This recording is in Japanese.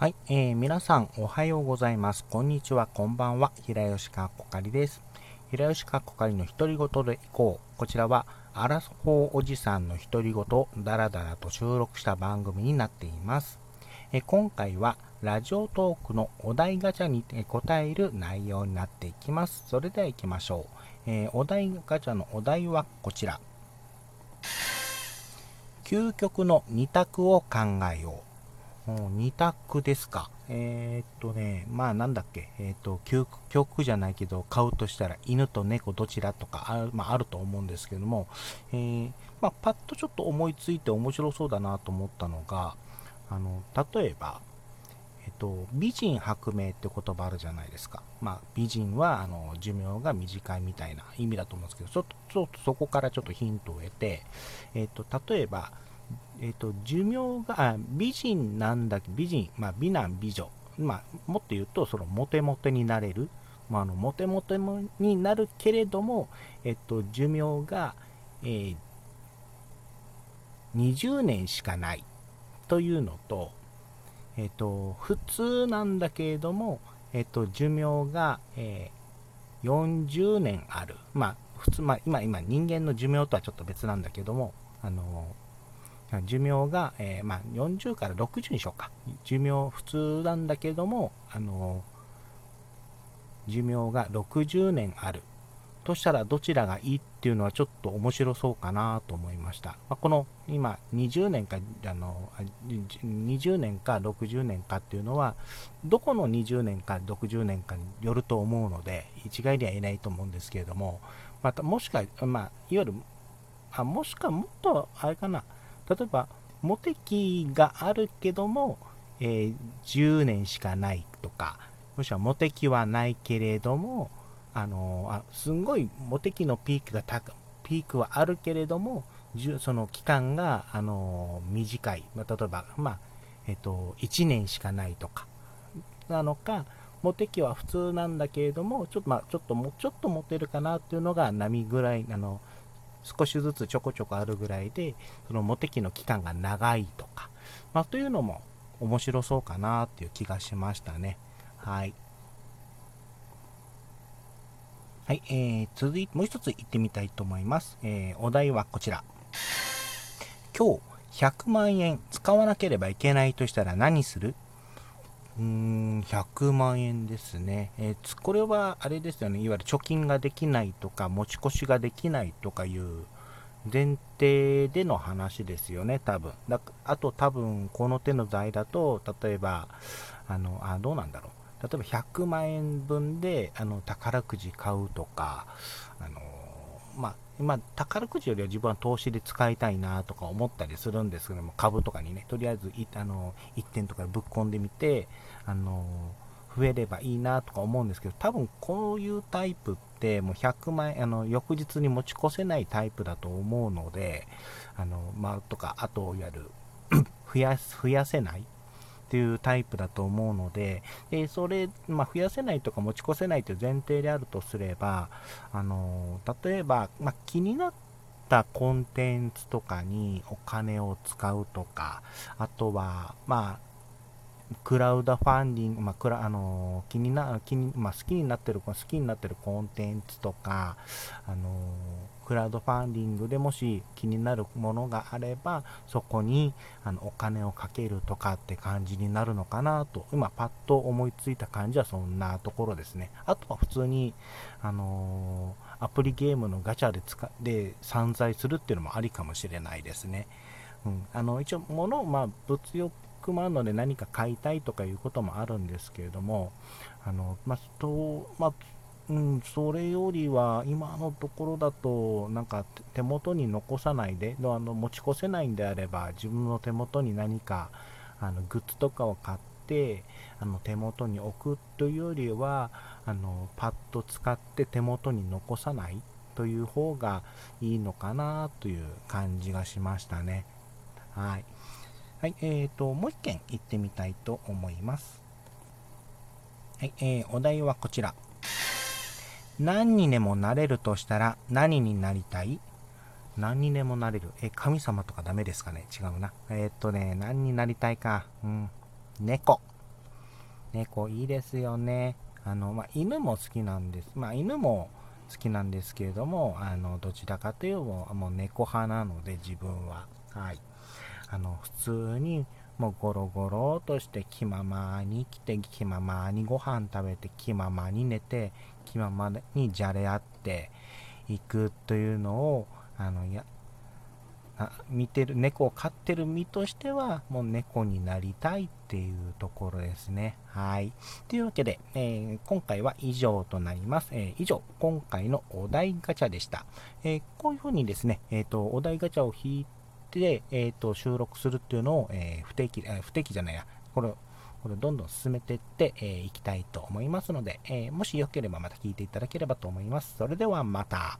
はい、えー、皆さんおはようございます。こんにちは、こんばんは。平吉川こかりです。平吉川こかりの独り言でいこう。こちらは、アラフォーおじさんの独り言をダラダラと収録した番組になっています。え今回は、ラジオトークのお題ガチャに答える内容になっていきます。それでは行きましょう。えー、お題ガチャのお題はこちら。究極の2択を考えよう。2択ですか。えー、っとね、まあなんだっけ、えー、っと、究極じゃないけど、買うとしたら犬と猫どちらとかあ,、まあ、あると思うんですけども、えー、まあ、パッとちょっと思いついて面白そうだなと思ったのが、あの、例えば、えっと、美人薄命って言葉あるじゃないですか。まあ、美人はあの寿命が短いみたいな意味だと思うんですけど、ちょっとそこからちょっとヒントを得て、えっと、例えば、えっ、ー、と、寿命が、美人なんだ、美人、まあ、美男美女。まあ、もっと言うと、その、モテモテになれる。まあ、あの、モテモテになるけれども、えっ、と、寿命が、えー、20年しかないというのと、えっ、と、普通なんだけれども、えっ、と、寿命が、え40年ある。まあ、普通、まあ、今、今、人間の寿命とはちょっと別なんだけども、あの寿命が、えー、まあ、40から60にしようか。寿命普通なんだけども、あの寿命が60年ある。としたらどちらがいいっていうのはちょっと面白そうかなと思いました。まあ、この今20年かあの20年か60年かっていうのはどこの20年か60年かによると思うので一概には言えないと思うんですけれどもまたもしか、まあ、いわゆるあもしかもっとあれかな例えば、モテ期があるけども、えー、10年しかないとか、もしくはモテ期はないけれども、あのー、あすんごいモテ期のピークが高ピークはあるけれども、その期間が、あのー、短い。まあ、例えば、まあ、えっ、と、1年しかないとか、なのか、モテ期は普通なんだけれども、ちょっと、まあ、ちょっとも、ちょっとモテるかなっていうのが波ぐらい、あの、少しずつちょこちょこあるぐらいで、そのモテ期の期間が長いとか、まあ、というのも面白そうかなっていう気がしましたね。はい。はい、えー、続いてもう一つ行ってみたいと思います。えー、お題はこちら。今日100万円使わなければいけないとしたら何する？うーん、100万円ですね。えー、これはあれですよね、いわゆる貯金ができないとか、持ち越しができないとかいう前提での話ですよね、多分。だあと多分、この手の財だと、例えば、あの、あ、どうなんだろう。例えば100万円分であの宝くじ買うとか、あのまあ、まあ、宝くじよりは自分は投資で使いたいなとか思ったりするんですけども、株とかにね、とりあえずあの1点とかぶっ込んでみて、あの増えればいいなとか思うんですけど、多分こういうタイプってもう100万、あの翌日に持ち越せないタイプだと思うので、あのまあ、とか、あとやる 増や増やせないっていうタイプだと思うので、でそれ、まあ、増やせないとか持ち越せないという前提であるとすれば、あの例えば、まあ、気になったコンテンツとかにお金を使うとか、あとは、まあ、クラウドファンディング、まあ、クラあの気にな気に、まあ、好きになってる好きになってるコンテンツとか、あのクラウドファンディングでもし気になるものがあればそこにあのお金をかけるとかって感じになるのかなと今パッと思いついた感じはそんなところですね。あとは普通に、あのアプリゲームのガチャで使で散財するっていうのもありかもしれないですね、うん、あの一応物、まあ、物欲もあるので何か買いたいとかいうこともあるんですけれども、あのまあとまあうん、それよりは今のところだとなんか手元に残さないであの持ち越せないんであれば自分の手元に何かあのグッズとかを買ってあの手元に置くというよりはあのパッと使って手元に残さないという方がいいのかなという感じがしましたね。はい。はい、えーと、もう一件行ってみたいと思います。はい、えー、お題はこちら。何にでもなれるとしたら何になりたい？何にでもなれる。え、神様とかダメですかね？違うな。えー、っとね、何になりたいか。うん。猫。猫いいですよね。あの、まあ、犬も好きなんです。まあ、犬も好きなんですけれども、あの、どちらかというと、もう猫派なので、自分は。はい。あの、普通に、もうゴロゴロとして気ままに来て、気ままにご飯食べて、気ままに寝て、気ままにじゃれ合っていくというのを、あの、や、見てる、猫を飼ってる身としては、もう猫になりたいっていうところですね。はい。というわけで、えー、今回は以上となります。えー、以上、今回のお題ガチャでした。えー、こういうふうにですね、えっ、と、お題ガチャを引いて、えっ、と、収録するっていうのを、え不定期、え不定期じゃないや、これ、これどんどん進めていってい、えー、きたいと思いますので、えもしよければまた聞いていただければと思います。それではまた。